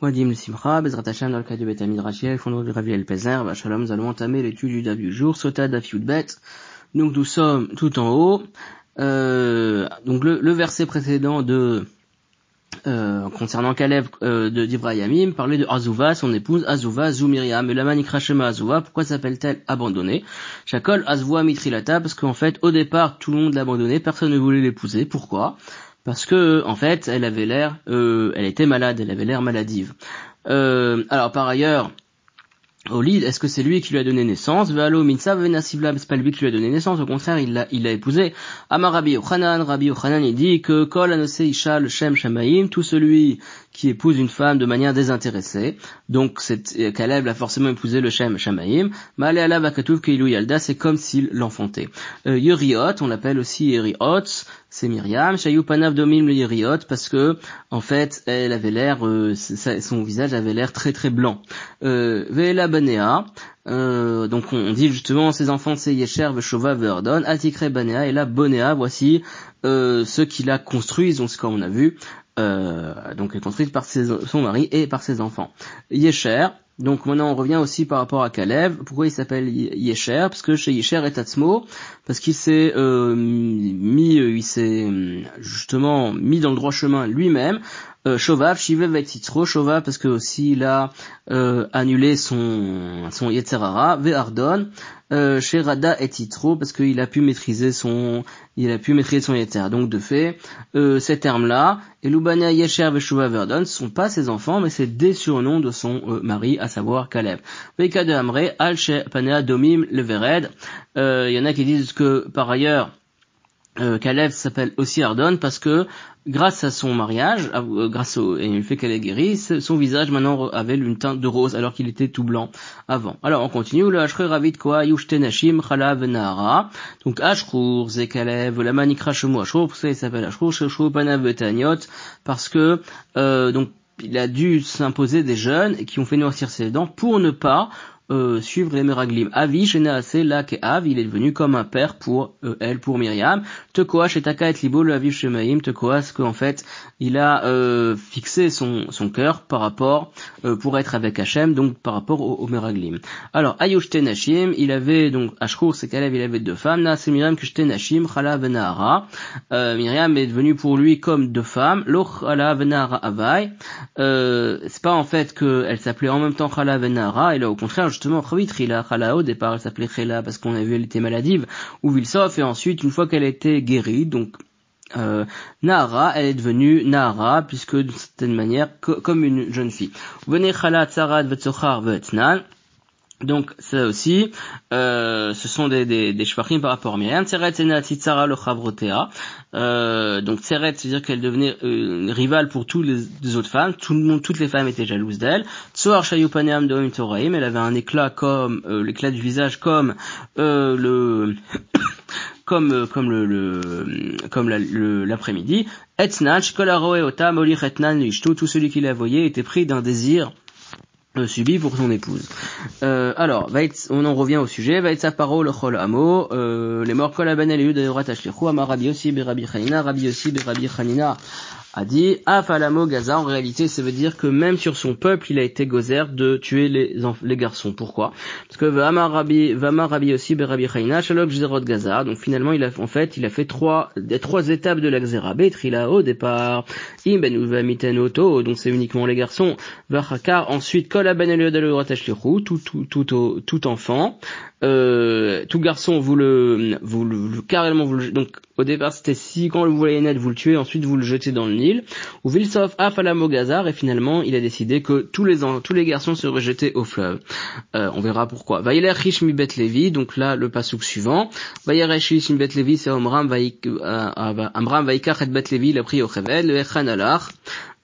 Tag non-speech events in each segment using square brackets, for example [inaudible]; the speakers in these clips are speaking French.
Moadim Simcha, Bezrat Hashem dans le cas du Bet Amidrashia, fondement du Ravi El Pezer, Shalom, nous allons entamer l'étude du Dav du jour, Sota Daf Bet. Donc nous sommes tout en haut. Euh, donc le, le, verset précédent de euh, concernant Caleb euh, de d'Ibrahimim parlait de Azuva, son épouse Azuva, Zoumiriam, et la manikrashema Azuva, pourquoi s'appelle-t-elle abandonnée? Chakol Azuva Mitrilata, parce qu'en fait au départ tout le monde l'a abandonnée, personne ne voulait l'épouser, pourquoi? Parce que en fait elle avait l'air, euh, elle était malade, elle avait l'air maladive. Euh, alors par ailleurs, Olid, est-ce que c'est lui qui lui a donné naissance? Valo Minsa Venasivla, c'est pas lui qui lui a donné naissance, au contraire, il l'a, l'a épousé. Amar Rabbi Rabbi Yochanan, il dit que Kol Anose Isha le Shem Shamaim, tout celui qui épouse une femme de manière désintéressée, donc c'est, Caleb a forcément épousé le Shem Shamaim, Male Alav Akatuv Keilu Yalda, c'est comme s'il l'enfantait. Euh, Yeriot, on l'appelle aussi Yeriot, c'est Myriam, Shayupanav Domim le Yeriot, parce que, en fait, elle avait l'air, euh, son visage avait l'air très très blanc. Euh, Ve'ela Banea, euh, donc on dit justement ses enfants c'est Yesher, Veshova, Verdon, Atikre Banea, et là Bonea, voici euh, ceux qui la construisent, donc comme on a vu, donc est construite par son mari et par ses enfants. Yesher, donc maintenant on revient aussi par rapport à Caleb. Pourquoi il s'appelle Yesher? Parce que chez Yesher et Tatsmo, parce qu'il s'est euh, mis, il s'est justement mis dans le droit chemin lui-même. Euh, Shovav, Shivev et Titro, Shovav parce que aussi il a euh, annulé son son Yetzerara, Ve'ardon, euh, chez Rada et Titro parce qu'il a pu maîtriser son il a pu maîtriser son Yetzer. Donc de fait, euh, ces termes-là, et Yesher Veshuva Verdon, ne sont pas ses enfants, mais c'est des surnoms de son euh, mari, à savoir Caleb. Veika de Amre, Al Panea Domim Levered. Il y en a qui disent que par ailleurs, euh, s'appelle aussi Ardon parce que grâce à son mariage, euh, grâce au et le fait qu'elle est guérie, son visage maintenant avait une teinte de rose alors qu'il était tout blanc avant. Alors on continue le Ashrur Ravid Koa Yushtenashim Chalav Nahara. Donc Ashrur Zekalev la Manikra Shemu Ashrur, pour ça il s'appelle Ashrur Sheshu Panav parce que euh, donc il a dû s'imposer des jeunes qui ont fait noircir ses dents pour ne pas euh, suivre les Meraglim. Avi, Shenaase, Lak et Av, il est devenu comme un père pour euh, elle, pour Myriam. Tekoa, Shetaka et Libo, le Aviv Shemaim, Tekoa, ce qu'en fait, il a euh, fixé son, son cœur par rapport, euh, pour être avec Hachem, donc par rapport au, au Meraglim. Alors, Ayush Tenashim, il avait, donc, Ashkur, c'est qu'elle il avait deux femmes, Na, c'est Myriam, Tenashim, Chala Venahara. Euh, Myriam est devenue pour lui comme deux femmes, Lo Chala Venahara Avai. Euh, c'est pas en fait qu'elle s'appelait en même temps Chala Venahara, et là, au contraire, justement, Trila, Khala, au départ, elle s'appelait Khela parce qu'on a vu elle était maladive, ou Vilsof, et ensuite, une fois qu'elle était guérie, donc, euh, Nahara, elle est devenue Nahara, puisque d'une certaine manière, comme une jeune fille. Venez Tsarat, Vetsochar, Vetnan, donc ça aussi, euh, ce sont des, des, des par rapport Myriam. Tseret Tzara le Chavrotea. Euh, donc Tseret, c'est-à-dire qu'elle devenait euh, rivale pour toutes les, autres femmes. Tout le monde, toutes les femmes étaient jalouses d'elle. Tsoar Shayupaneam Doim Toraim. Elle avait un éclat comme euh, l'éclat du visage comme euh, le [coughs] comme euh, comme le, le comme l'après-midi. Etnan Shkolaroe Otam Oli Etnan Tout celui qui la voyait était pris d'un désir subi pour son épouse. Euh, alors, on en revient au sujet. sa parole chol amo. Euh, les morts kol aben eliud de ratashlichu amar rabbi aussi berabi chanina, rabbi aussi berabi chanina a dit Afalamo Gaza, en réalité ça veut dire que même sur son peuple il a été gozer de tuer les, les garçons. Pourquoi? Parce que Vama Rabbi, Vama Rabbi aussi Berabi Chayna, Shalok Zerot Gaza, donc finalement il a en fait il a fait trois trois étapes de la Xera. Betrila au départ, Im ben donc c'est uniquement les garçons, Vachakar, ensuite Kol tout tout tout tout enfant, euh, tout garçon vous le vous le carrément vous le donc au départ c'était si quand vous voyez naître vous le tuez ensuite vous le jetez dans le Nil ou Vilsov Afalamogazar et finalement il a décidé que tous les tous les garçons seraient jetés au fleuve. Euh, on verra pourquoi. Vayeler mi Bet Levi donc là le pasouk suivant. Vayeler mi Bet Levi c'est Amram euh, Amram Vaikach et Bet Levi il a pris au Chevel le Echan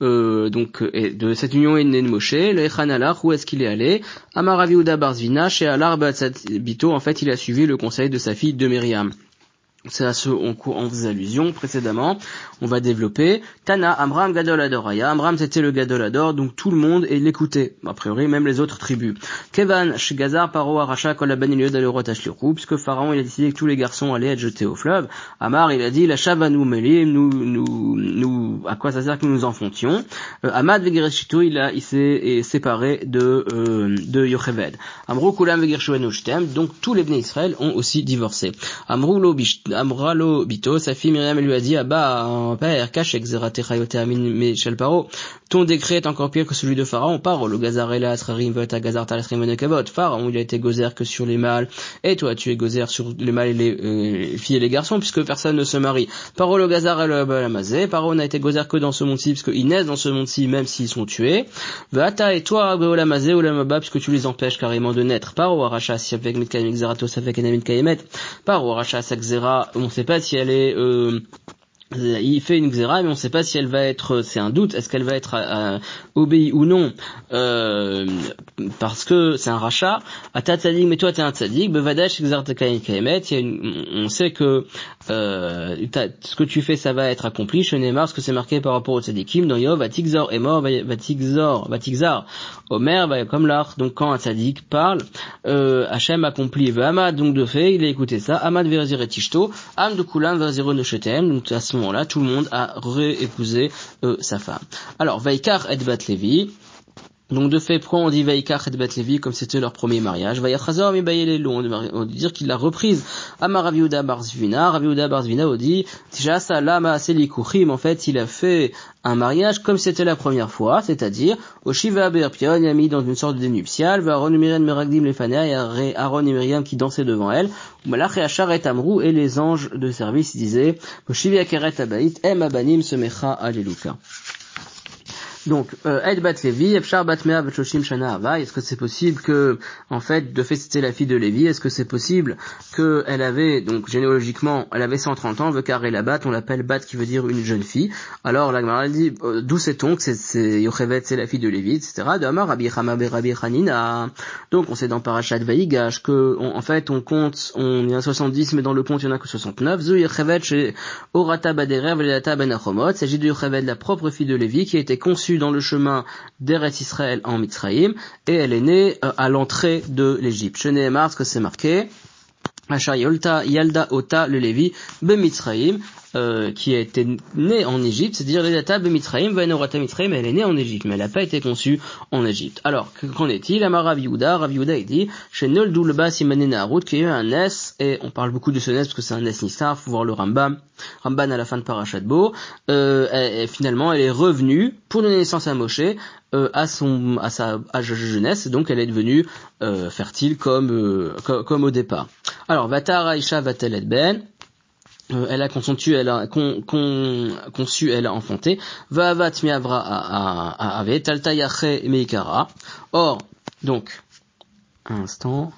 euh, donc de cette union est né de Moshe, le Echan où est-ce qu'il est allé? Amaraviuda Barzvina, chez Alar Bito, en fait il a suivi le conseil de sa fille de Myriam. C'est à ce on, on faisait allusion précédemment, on va développer. Tana, Amram, Gadol Adoraya. Amram, c'était le Gadol Ador, donc tout le monde et l'écoutait. A priori, même les autres tribus. Kevan, Shigazar, Paro, Aracha, Kolaban, puisque Pharaon, il a décidé que tous les garçons allaient être jetés au fleuve. Amar, il a dit, la Shavanu Melim, nous, nous, nous, à quoi ça sert que nous nous enfoncions? Euh, Amad il a, s'est séparé de, euh, de Yocheved. Amrou Kulam donc tous les bénis Israël ont aussi divorcé. Amralo Bito, sa fille Myriam lui a dit, ah bah, père, cache Michel Paro, ton décret est encore pire que celui de Pharaon, Paro, le gazar et la à gazar Pharaon, il a été gozer que sur les mâles, et toi, tu es gozer sur les mâles et les euh, filles et les garçons, puisque personne ne se marie. Paro, le gazar et le balamazé, Paro n'a été gozer que dans ce monde-ci, puisque ils naissent dans ce monde-ci, même s'ils sont tués. Vata et toi, Beolamazé, Olamaba, puisque tu les empêches carrément de naître. Paro, Aracha, si avec Mitkaim, Xeratos, avec Enamit Kaimet. Paro, Aracha, Sakzera, on ne sait pas si elle est euh, il fait une xéra, mais on ne sait pas si elle va être, c'est un doute, est-ce qu'elle va être euh, obéie ou non, euh, parce que c'est un rachat. Ata tzadik, mais toi t'es un tzadik, bevadash on sait que euh, ce que tu fais, ça va être accompli. Chez Neymar, ce que c'est marqué par rapport au tzadikim, dans Yov, Vatikzor est mort, Vatikzor, Vatikzar, Omer, comme l'art. Donc quand un tzadik parle, euh, Hachem accomplit. Amad, donc de fait, il a écouté ça. Amad verzir et tishto, Am de kulam verzir donc moment-là, tout le monde a réépousé euh, sa femme. Alors, Vaikar et Bat Levi, donc de fait, pourquoi on dit Vaikach et Levi comme c'était leur premier mariage? Vayachazor mi on dit dire qu'il l'a reprise. Amar Raviuda Barzvina, Raviuda Barzvina on dit Tijasa Lama Selikuchim, en fait il a fait un mariage comme c'était la première fois, c'est-à-dire au Shiva Berpion, a mis dans une sorte de nuptiale, Varon Miriam Meragdim Lefania, et Aaron et Myriam qui dansaient devant elle, Malach et Achar et Amrou et les anges de service disaient Au Shiva Keret Abait, Em Abanim Semecha Aleluka. Donc, euh, Ed Bat Levi, Epshar Bat Mea Shana est-ce que c'est possible que, en fait, de fait c'était la fille de Lévi, est-ce que c'est possible qu'elle avait, donc généalogiquement, elle avait 130 ans, veut la Bat, on l'appelle Bat qui veut dire une jeune fille. Alors, la Gemara dit, euh, d'où sait-on que c'est Yochevet, c'est la fille de Lévi, etc. Rabbi Rabbi Hanina. Donc, on sait dans Parashat Vaigash que, en fait, on compte, on y a 70, mais dans le compte, il y en a que 69. Zu Yochevet chez Orata Veledata Ben. Il s'agit de Yochevet, la propre fille de Lévi, qui a été conçue dans le chemin d'Eretz Israël en Mitzrayim, et elle est née euh, à l'entrée de l'Égypte. Marre ce que c'est marqué. Yolta Yalda Ota le Lévi Bemitzraïm euh, qui a été née en Égypte, c'est-à-dire Ledata Bemitzraïm Vanorata Mitzraïm, elle est née en Égypte, mais elle n'a pas été conçue en Égypte. Alors, qu'en est-il? Amar Rav Yehuda, Rav il dit, chez Nol Doulba Simané Naharut, qui a eu un S, et on parle beaucoup de ce S parce que c'est un S Nissar, faut voir le Rambam, Ramban à la fin de Parashat Bo, euh, et, finalement elle est revenue pour donner naissance à Moshe, euh, à son à sa de jeunesse, donc elle est devenue euh, fertile comme, euh, comme, au départ. Alors Vatar Aisha Vatel Ben, euh, elle a conçu, elle a con, con, conçu, elle a enfanté. Vavat miavra ave talta meikara. Or, donc, un instant.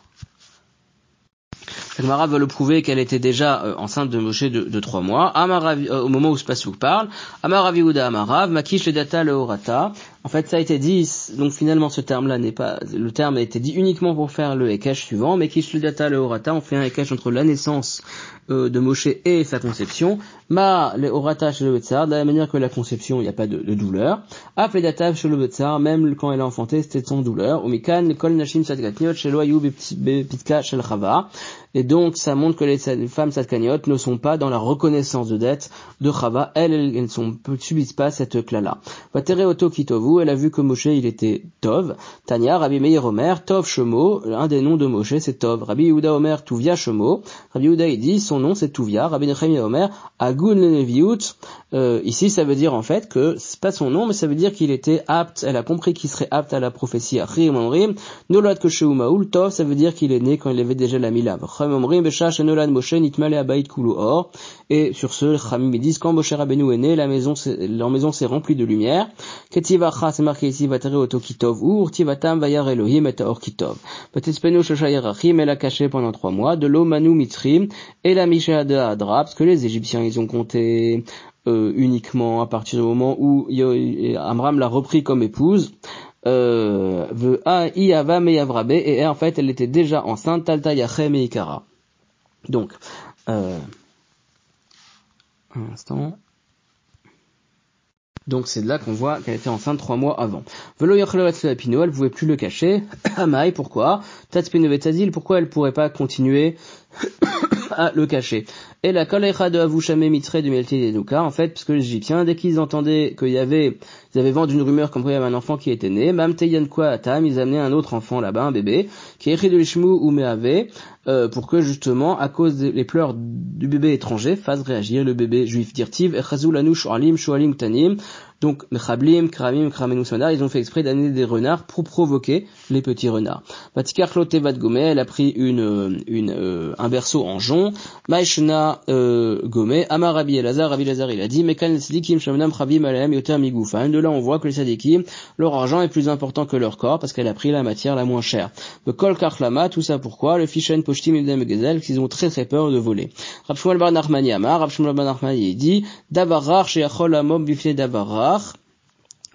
Gemara veut le prouver qu'elle était déjà euh, enceinte de Moshe de, trois mois. Euh, au moment où ce parle, Amaraviuda Amarav, Makish le data le orata. En fait, ça a été dit, donc finalement ce terme-là n'est pas, le terme a été dit uniquement pour faire le Ekech suivant, mais Kish le data le orata, on fait un Ekech entre la naissance euh, de Moshe et sa conception. Ma le orata chez le Betzar, de la manière que la conception, il n'y a pas de, de douleur. Ap le data chez le Betzar, même quand elle a enfanté, c'était sans douleur. Umikan, kol nashim satgatniot, chez loyou pitka shel chava. Et donc, ça montre que les femmes satkaniot ne sont pas dans la reconnaissance de dette de Chava. Elles, elles ne subissent pas cette cla-là. Vatere kitovu, elle a vu que Moshe, il était Tov. Tanya, Rabbi Meir Omer, Tov Shemo, un des noms de Moshe, c'est Tov. Rabbi Yehuda Omer, Tuvia Shemo. Rabbi Yehuda, il dit, son nom, c'est Tuvia. Rabbi Nechemia Omer, Agun Leneviut. Euh, ici, ça veut dire, en fait, que c'est pas son nom, mais ça veut dire qu'il était apte, elle a compris qu'il serait apte à la prophétie. Rim Omrim, Nolot Kesheumaul, Tov, ça veut dire qu'il est né quand il avait déjà la milav. Et sur ce, Chamim disent quand Moshe Rabbeinu est né, la maison, leur maison s'est remplie de lumière. Ketivacha, c'est marqué ici, Vatere Otokitov, ou Urtivatam Vayar Elohim et Orkitov. Petespenu Shoshayarachim, elle a caché pendant trois mois, de l'eau Manu Mitrim, et la Misha de Adra, parce que les Égyptiens, ils ont compté, euh, uniquement à partir du moment où Amram l'a repris comme épouse euh, et en fait elle était déjà enceinte Talta Yachem et Ikara. Donc, euh, Un instant. Donc c'est de là qu'on voit qu'elle était enceinte trois mois avant. Velo Pino, elle pouvait plus le cacher. [coughs] Amaï, pourquoi? Tatspinovetazil, pourquoi elle pourrait pas continuer à le cacher. Et la kolecha de Avouchame Mitre de Melti en fait, parce que les Égyptiens, dès qu'ils entendaient qu'il y avait, ils avaient vendu une rumeur comme quoi il y avait un enfant qui était né, Mam Kwa Atam, ils amenaient un autre enfant là-bas, un bébé, qui est de l'Ishmu ou euh, pour que justement, à cause des pleurs du bébé étranger, fasse réagir le bébé juif. Dirtiv, Shualim Tanim, donc, Mechablim, Kramim, Kramenusmanar, ils ont fait exprès d'amener des renards pour provoquer les petits renards. Vatikar Lotevat Gomé, elle a pris une, une, euh, un berceau en jonc. Maishna euh, Gomé, Amar Rabbi Elazar, Rabbi Elazar, il a dit, Mekan Sadikim Shamnam Chavim Alayam Yoter Migoufa. De là, on voit que les Sadikim, leur argent est plus important que leur corps parce qu'elle a pris la matière la moins chère. Le Kol Karlama, tout ça pourquoi? Le Fishen Poshtim Ibn Gezel, qu'ils ont très très peur de voler. Rab Shmuel Bar Nachmani Amar, Rab Shmuel Bar Nachmani, dit, Davarar Sheachol Amom Bifne Davarar,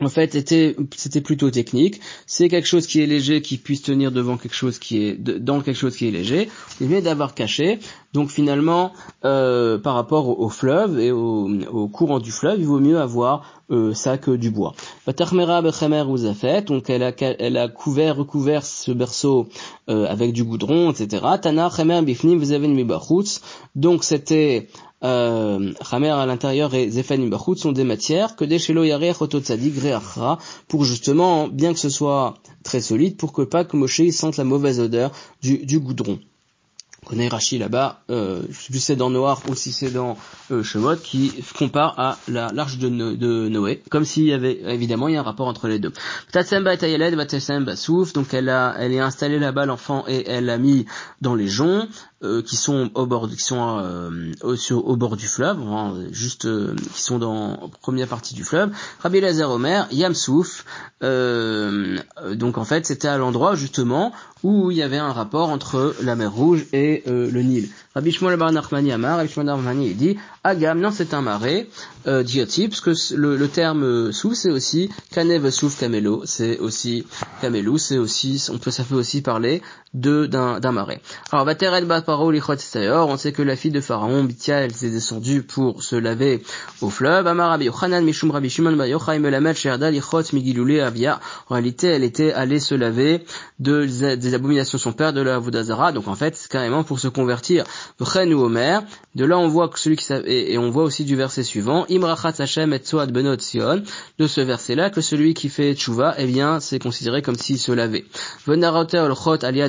en fait, c'était plutôt technique. C'est quelque chose qui est léger, qui puisse tenir devant quelque chose qui est dans quelque chose qui est léger. Il vient d'avoir caché. Donc finalement, euh, par rapport au, fleuve et au, courant du fleuve, il vaut mieux avoir euh, ça que du bois. Donc elle a elle a couvert recouvert ce berceau euh, avec du goudron, etc. Tana Donc c'était euh, Chamer à l'intérieur et Zephanim Bachut sont des matières que des Shelo Yarech Ototzadik pour justement, bien que ce soit très solide, pour que pas que Moshe sente la mauvaise odeur du, du goudron. On connaît Rashi là-bas, euh, je sais plus c'est dans Noir ou si c'est dans euh, Shemot, qui compare à la l'arche de, de, Noé, comme s'il y avait, évidemment, il y a un rapport entre les deux. donc elle a, elle est installée là-bas l'enfant et elle l'a mis dans les joncs, euh, qui sont au bord, qui sont euh, au, bord du fleuve, hein, juste euh, qui sont dans première partie du fleuve. Rabbi Lazar Omer, Yamsouf, donc en fait c'était à l'endroit justement où il y avait un rapport entre la mer Rouge et le Nil. Rabbi Shmuel Bar Nachmani Amar, Rabbi Shmuel Nachmani dit Agam, non c'est un marais, euh, parce que le, terme euh, sous c'est aussi Kanev Souf Kamelo, c'est aussi Kamelo, c'est aussi, on peut, ça fait aussi parler de d'un, marais. Alors Vateret on sait que la fille de Pharaon, Bithia, elle s'est descendue pour se laver au fleuve. Amar Rabbi Yochanan Mishum Rabbi Shimon Ba Yochai Melamed Sherda Lichot Migilule Avia. En réalité, elle était allée se laver de, des abominations de son père, de la Vodazara, donc en fait, c'est carrément pour se convertir ou Omer. De là, on voit que celui qui et, et on voit aussi du verset suivant, Imrachat Hashem et Tzoad Benot Sion, de ce verset-là, que celui qui fait Tchouva, eh bien, c'est considéré comme s'il se lavait. Venarote Olchot Alia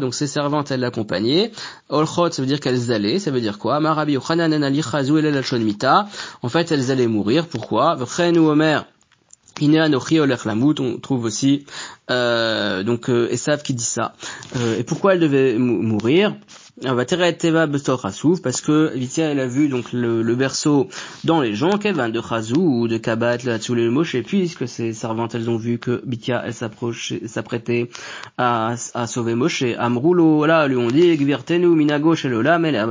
Donc ses servantes, elles l'accompagnaient. Olchot, ça veut dire qu'elles allaient, ça veut dire quoi? Marabi. En fait, elles allaient mourir. Pourquoi? ou Omer. On trouve aussi euh, donc euh, Esav qui dit ça. Euh, et pourquoi elle devait mourir? Parce que Vitia elle a vu donc le, berceau dans les gens, Kevin de Chazou ou de Kabat, moches, et puisque ces servantes elles ont vu que Vitia elle s'apprêtait à, à sauver Moshe, Amroulo, là, lui ont dit, Gvirtenu, Minago, Shelolam, elle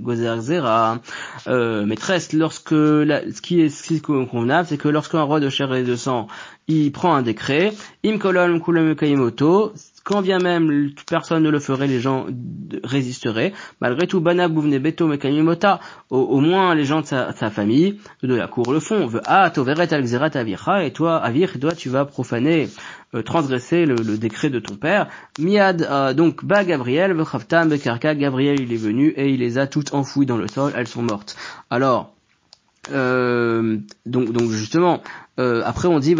Gozer Zera, euh, maîtresse, lorsque, la, ce qui est, ce convenable, c'est que lorsqu'un roi de chair et de sang, il prend un décret, Im Kolom Kulem quand bien même personne ne le ferait, les gens résisteraient. Malgré tout, Bana Bouvne Beto Mekanyimota, au, moins les gens de sa, famille, de la cour le font. Ah, Toveret Avirha, et toi, Avir, toi, tu vas profaner, euh, transgresser le, décret de ton père. Miad, euh, donc, Ba Gabriel, Vechavtam Bekarka, Gabriel, il est venu et il les a toutes enfouies dans le sol, elles sont mortes. Alors, euh, donc, justement, euh, après on dit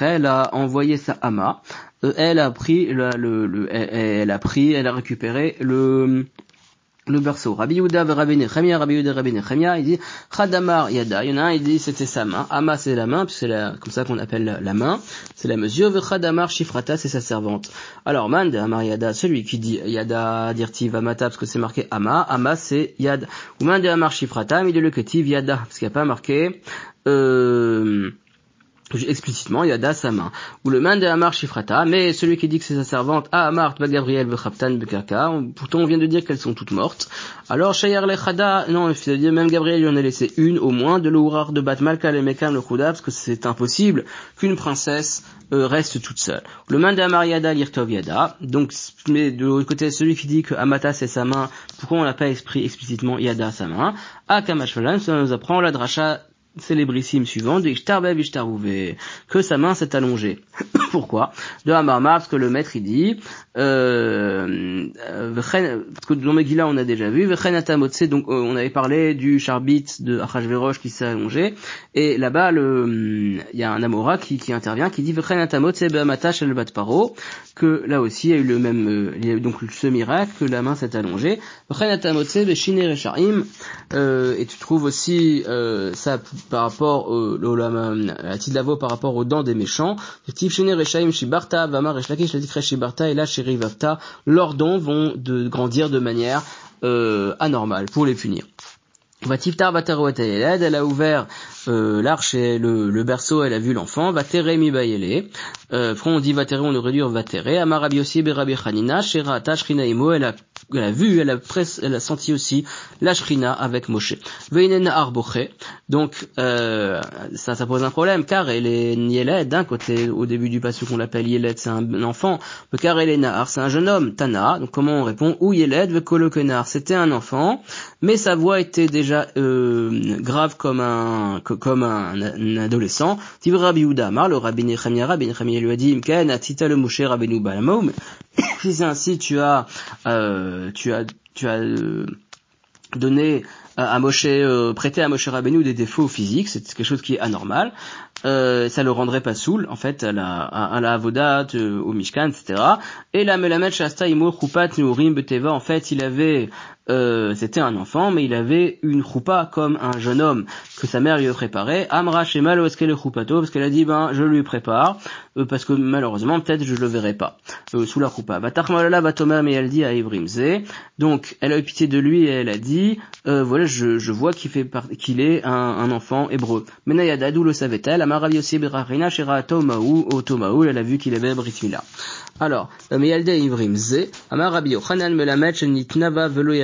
elle a envoyé sa ama, euh, elle a pris le, le, elle, a pris, elle a récupéré le le berceau. Rabbi Yehuda Rabbi Nechemia, Rabbi Yehuda Rabbi Nechemia, il dit Chadamar Yada. Il y en a un, il dit c'était sa main. Ama c'est la main, c'est comme ça qu'on appelle la, main. C'est la mesure. Chadamar Shifrata c'est sa servante. Alors man de Amar Yada, celui qui dit Yada dirtiv Amata parce que c'est marqué Ama. Ama c'est Yad. Ou man de Amar Shifrata, mais le ketiv Yada parce qu'il n'y a pas marqué. Euh, explicitement Yada sa main. Ou le main de Amar Shifrata, mais celui qui dit que c'est sa servante, Ah Amar Tba Gabriel Bechaptan Bekaka, pourtant on vient de dire qu'elles sont toutes mortes. Alors Shayar Lechada, non, c'est-à-dire même Gabriel lui en a laissé une au moins, de l'Ourar de Batmalka le Mekam le Khuda, parce que c'est impossible qu'une princesse euh, reste toute seule. Le main de Amar Yada Lirtov Yada, donc, mais de l'autre côté, celui qui dit que Amata c'est sa main, pourquoi on l'a pas exprimé explicitement Yada sa main? Ah Kamashvalan, ça nous apprend la dracha célébrissime suivante, que sa main s'est allongée. [coughs] Pourquoi? De Hamarmar, parce que le maître il dit, euh, parce que dans Megillah on a déjà vu, donc euh, on avait parlé du charbit de Achashverosh qui s'est allongé, et là-bas il y a un Amora qui, qui intervient, qui dit que là aussi il y a eu le même, euh, il y a eu donc ce miracle que la main s'est allongée. Euh, et tu trouves aussi euh, ça par rapport au, la Tidlavo par rapport aux dents des méchants. Et là Shirivavta, leurs dents vont de grandir de manière euh, anormale pour les punir. Vatiftar elle a ouvert euh, l'arche et le, le, berceau, elle a vu l'enfant, Vatere mi bayele, euh, on dit Vatere, on aurait dû Vatere, Amarabi aussi Berabi Hanina, Shera Tashrina Imo, elle a elle a vu, elle a, senti aussi la shrina avec Moshe. Donc euh, ça, ça pose un problème car elle est Nieled d'un côté au début du passage qu'on l'appelle Yeled, c'est un enfant. Car elle est Nahar, c'est un jeune homme. Tana. Donc comment on répond Ou Yeled C'était un enfant, mais sa voix était déjà euh, grave comme un comme un, adolescent. Si c'est [coughs] ainsi, tu as euh, tu as tu as euh, donné à Moshe, euh, prêté à Moshe Rabbeinu des défauts physiques, c'est quelque chose qui est anormal. Euh, ça le rendrait pas saoul, en fait, à la, à, la avodat, au Mishkan, etc. Et la Melamed Shasta Imur Chupat Neurim Beteva, en fait, il avait euh, c'était un enfant, mais il avait une choupa comme un jeune homme que sa mère lui a préparé. Amra Shemal le choupato, parce qu'elle a dit ben je lui prépare, euh, parce que malheureusement peut-être je le verrai pas euh, sous la choupa. Batachmalala Batoma, mais elle dit à Ibrimze. Donc elle a eu pitié de lui et elle a dit voilà je, vois qu'il fait qu'il est un, enfant hébreu. Menayada d'où le savait-elle? Amara Yossi Berarina Shera Tomaou Tomaou, elle a vu qu'il avait Brit alors, Meyalde Ivrim Ze, Amar Rabbi Yochanan Melamed Nitnava Velo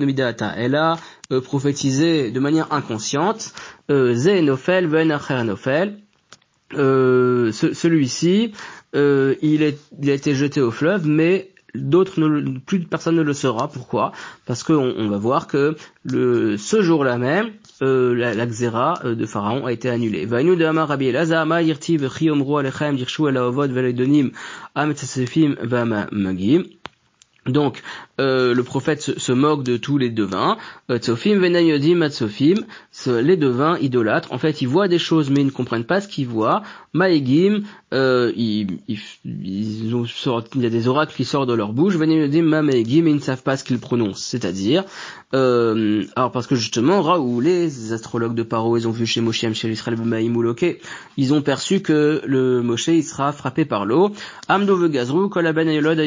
Midata. Elle a euh, prophétisé de manière inconsciente, euh, Ze Nofel Acher Nofel. Euh, celui-ci, euh, il a été jeté au fleuve, mais d'autres ne, plus personne ne le saura. Pourquoi? Parce qu'on on va voir que le, ce jour-là même, euh, la, la xéra euh, de Pharaon a été annulée. Vainu de Amar Rabbi Elazar, ma yirti v'chiomru alechem dirshu ala ovod v'aledonim ametzesefim v'amagim. Donc, euh, le prophète se, moque de tous les devins. Euh, Tsofim venayodim atsofim, les devins idolâtres. En fait, ils voient des choses, mais ils ne comprennent pas ce qu'ils voient. Maegim, euh, ils, ils, ils ont il y a des oracles qui sortent de leur bouche. Venayodim ma maegim, ils ne savent pas ce qu'ils prononcent. C'est-à-dire, euh, alors parce que justement, Raoul, les astrologues de Paro, ils ont vu chez Moshe chez l'Israël ils ont perçu que le Moshe il sera frappé par l'eau. Amdo vegazru kolaben ayolod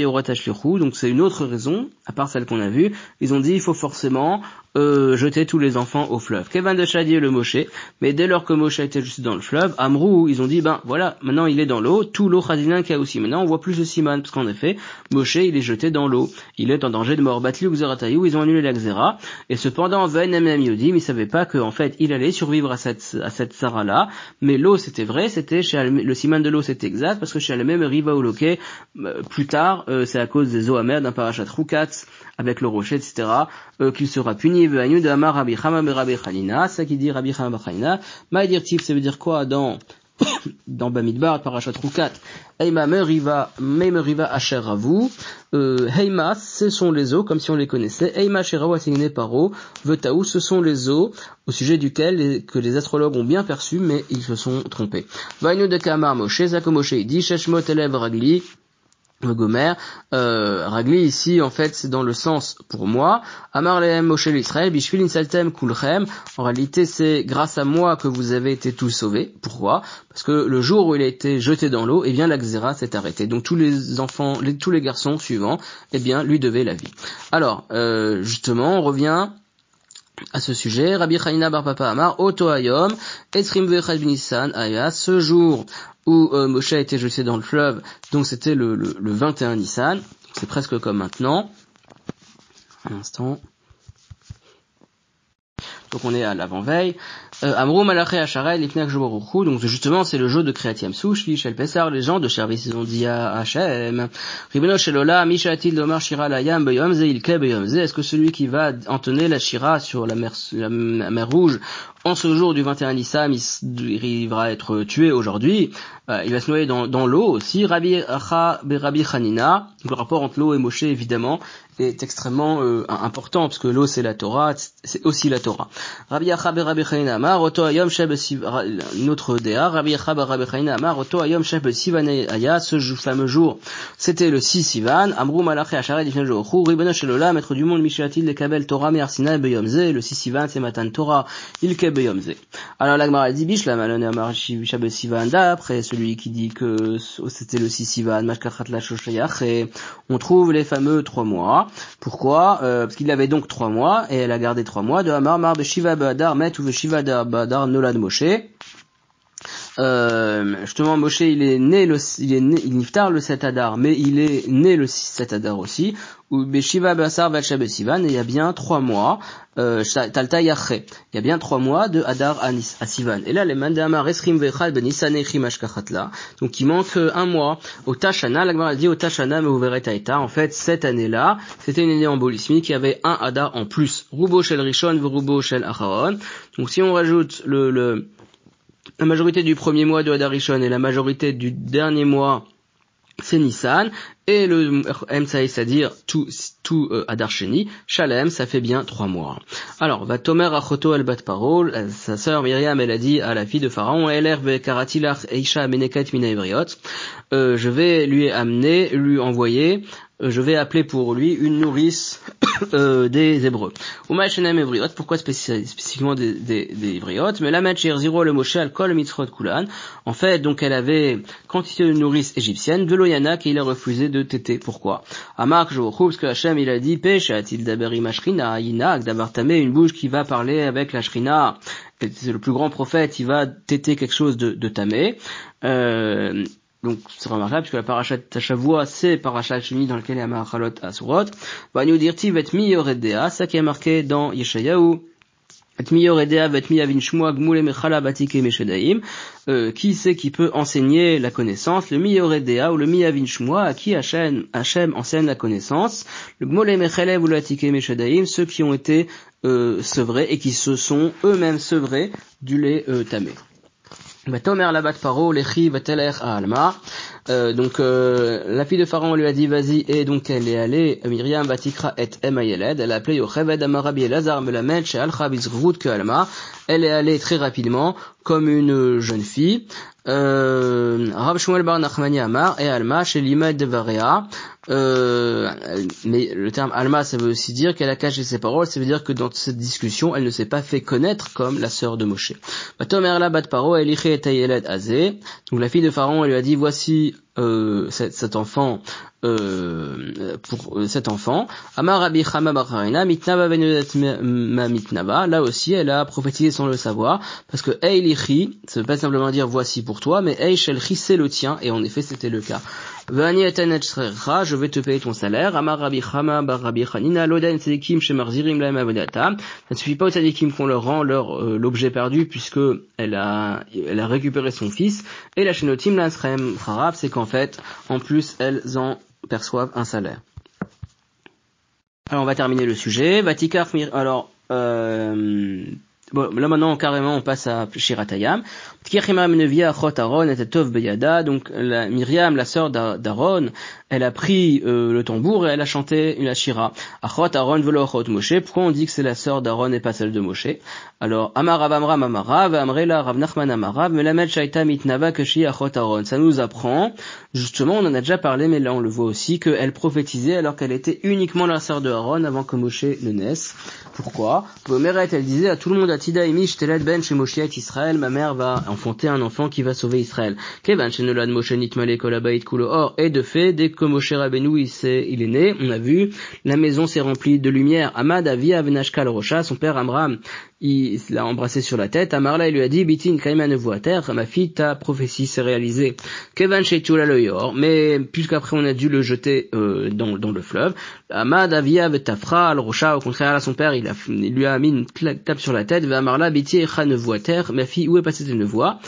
donc c'est une autre raison à part celle qu'on a vue, ils ont dit il faut forcément euh, jeter tous les enfants au fleuve. Kevin de Chadier le Moshe, mais dès lors que Moshe était juste dans le fleuve, Amrou, ils ont dit ben voilà, maintenant il est dans l'eau, tout l'eau Khadilin qui a aussi. Maintenant on voit plus de Siman, parce qu'en effet, Moshe il est jeté dans l'eau, il est en danger de mort. Batli ou ils ont annulé la Xéra, et cependant Ven Yodim, ils savaient pas qu'en fait il allait survivre à cette à cette Sarah là, mais l'eau c'était vrai, c'était chez le Siman de l'eau c'était exact, parce que chez même Riva ou Loke, euh, plus tard, euh, c'est à cause des eaux amères d'un parachat Roukat, avec le rocher, etc., euh, qu'il sera puni, de Amar Rabbi Rabbi Chanina, ça qui dit Rabbi Chama Chanina, Maïdirtif, ça veut dire quoi dans [coughs] dans Bamidbar, Parashat Rukat, Heima Meriva, Meriva Asher Ravu, euh, Heima, ce sont les eaux, comme si on les connaissait, Heima Sheraou assigné par eau, Vetaou, ce sont les eaux, au sujet duquel que les astrologues ont bien perçu, mais ils se sont trompés. Vainu de Kamar Moshe, Zako Moshe, dit Sheshmot Elev Ragli, Gomer, euh, Ragli ici en fait c'est dans le sens pour moi, Amar lehem Moshe l'Israël, Bishvil Saltem Kulchem, en réalité c'est grâce à moi que vous avez été tous sauvés, pourquoi? Parce que le jour où il a été jeté dans l'eau, eh bien la Xéra s'est arrêtée, donc tous les enfants, tous les garçons suivants, eh bien lui devaient la vie. Alors, euh, justement, on revient à ce sujet. Rabbi Chanina bar Papa Amar, Oto Ayom, Esrim Vechad Aya, ce jour où euh, Moshe a été jeté dans le fleuve, donc c'était le, le, le 21 Nissan, c'est presque comme maintenant. Un instant. Donc on est à l'avant-veille. Euh, Amrou Malaché Asharel Lipnak Donc justement, c'est le jeu de Kreatiam Souchi, Shel Pesar, les gens de service, ils ont dit à Hachem. Ribeno Shelola, Mishatil Domar Shira Layam Beyomze, Ilke Beyomze. Est-ce que celui qui va entonner la Shira sur la mer, la mer rouge en ce jour du 21 Nissan, il, va être tué aujourd'hui, euh, il va se noyer dans, dans l'eau aussi. Rabbi Rabbi Hanina, le rapport entre l'eau et Moshe évidemment est extrêmement euh, important parce que l'eau c'est la Torah, c'est aussi la Torah. Rabbi Rabbi Hanina Amar, Oto Ayom Sheb notre Déa, Rabbi Acha Rabbi Hanina Amar, Oto Ayom Sheb Sivan Aya, ce fameux jour, c'était le 6 Sivan, Amrou Malaché Asharet Difne Jochou, Ribena Shelola, maître du monde, Mishatil de Kabel Torah Mersina Beyomze, le 6 Sivan c'est Matan Torah, il alors l'Agmara dit bish la malone amar sivan d'après celui qui dit que c'était le 6 sivan mashkachat la et on trouve les fameux trois mois. Pourquoi? Euh, Parce qu'il avait donc trois mois et elle a gardé trois mois de amar mar shiva badar met ou shiva badar nolad moshe. Euh, justement, Moshe, il est né le, il est né, il niftar le 7 Adar, mais il est né le 7 Adar aussi. Ou Beshiva Basar Sivan, et il y a bien trois mois, euh, Talta Il y a bien trois mois de Adar à, Sivan. Et là, les Mandama Resrim Vechal Ben Ashkachatla. Donc, il manque un mois. Au Tashana, la dit au Tashana, mais vous verrez Taïta. En fait, cette année-là, c'était une année embolismique qui avait un Adar en plus. Rubo Shel Rishon, Rubo Shel Acharon. Donc, si on rajoute le la majorité du premier mois de Adarishon et la majorité du dernier mois c'est Nissan, et le Emsaï, c'est-à-dire tout, tout euh, Adarcheni, Shalem, ça fait bien trois mois. Alors, va Tomer Achoto El Bat Parol, euh, sa sœur Myriam, elle a dit à la fille de Pharaon, Eler Karatilach Eisha Meneket Mina euh, je vais lui amener, lui envoyer euh, je vais appeler pour lui une nourrice [coughs] euh, des Hébreux. pourquoi spécifiquement des, des, des Mais la zéro le Moshe al kol mitzrot kulan. En fait, donc elle avait quantité de nourrice égyptienne, de l'Oyanak, et il a refusé de téter. Pourquoi? Amak je parce que Hachem il a dit pêche a-t-il daberi mashrina yinak d'abartamé une bouche qui va parler avec la shrina. C'est le plus grand prophète, il va téter quelque chose de, de tamé. Euh, donc c'est remarquable puisque la parachat Tashavua c'est parachat Shemi dans lequel il y a Mahalot Asurot. Va nous dire Tiv et Miyoredea, ça qui est marqué dans Yeshayahu. Euh, qui c'est qui peut enseigner la connaissance? Le Miyoredea ou le Miyavin Shmua à qui Hachem, enseigne la connaissance? Le Gmule Mechalev ou Batike Meshedaim, ceux qui ont été euh, sevrés et qui se sont eux-mêmes sevrés du lait euh, tamé. Euh, donc euh, la fille de Pharaon lui a dit vas-y et donc elle est allée Myriam batikra et emayeled elle a appelé Yocheved amarabi elazar melamed chez al que alma. Elle est allée très rapidement comme une jeune fille. Euh, Shmuel bar Nachmani Amar et Alma chez de euh, mais le terme Alma, ça veut aussi dire qu'elle a caché ses paroles, ça veut dire que dans cette discussion, elle ne s'est pas fait connaître comme la sœur de Moshe. Donc la fille de Pharaon, elle lui a dit, voici euh, cet, enfant euh, pour euh, cet enfant. Mitnava. Là aussi, elle a prophétisé sans le savoir, parce que Eilichi, ça veut pas simplement dire voichi pour toi, mais Eishelchi c'est le tien, et en effet c'était le cas je vais te payer ton salaire. Amar Rabbi Chama bar Rabbi Chanina, loden tzedikim shemarzirim lahem avodata. Ça ne suffit pas aux tzedikim qu'on leur rend leur euh, l'objet perdu puisque elle a elle a récupéré son fils. Et la shenotim lansrem harab, c'est qu'en fait, en plus, elles en perçoivent un salaire. Alors on va terminer le sujet. Vatikar, alors euh, Bon, là maintenant carrément on passe à Shiratayam. Donc la la sœur d'Aaron, elle a pris euh, le tambour et elle a chanté une ashira. Achot Aaron Moshe. Pourquoi on dit que c'est la sœur d'Aaron et pas celle de Moshe? Alors Amarav Amram Amarav Amrela Rav Nachman Amarav Melamed Shaita Mitnava Keshi Achot Aaron. Ça nous apprend, justement, on en a déjà parlé, mais là on le voit aussi, qu'elle prophétisait alors qu'elle était uniquement la sœur de Aaron avant que Moshe ne naisse. Pourquoi? Meret, elle disait à tout le monde Atida Imish Telet Ben Israël, ma mère va enfanter un enfant qui va sauver Israël. Kevan chez Nolad Moshe Nitmale Kolabait Kulo Or, et de fait, dès que Moshe Rabbeinu il, est, né, on a vu, la maison s'est remplie de lumière. Amad Avia Venashkal Rocha, son père Amram, il l'a embrassé sur la tête. Amarla, lui a dit, Bitin Kaima ne terre, ma fille, ta prophétie s'est réalisée. Kevan Sheitula le Yor, mais puisqu'après on a dû le jeter euh, dans, dans, le fleuve. Amad Avia Vetafra, al Rocha, au contraire, là, son père, il, lui a mis une tape sur la tête. Amarla, Biti terre, ma fille, où est passée cette voix?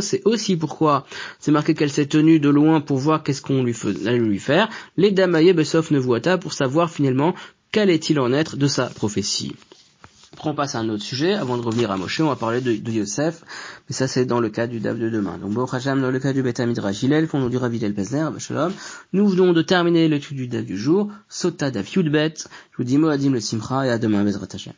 C'est aussi pourquoi c'est marqué qu'elle s'est tenue de loin pour voir qu'est-ce qu'on lui, allait lui faire. Leda Maya Besof ta pour savoir finalement qu'allait-il en être de sa prophétie? On passe à un autre sujet, avant de revenir à Moshe, on va parler de, Yosef, mais ça c'est dans le cas du DAF de demain. Donc bon, dans le cas du Beth Midrash Hillel, fondant du Ravid El Pesner, Shalom, nous venons de terminer l'étude du DAF du jour, Sota DAF Yudbet, je vous dis Moadim le Simcha, et à demain, Bezrat Hashem.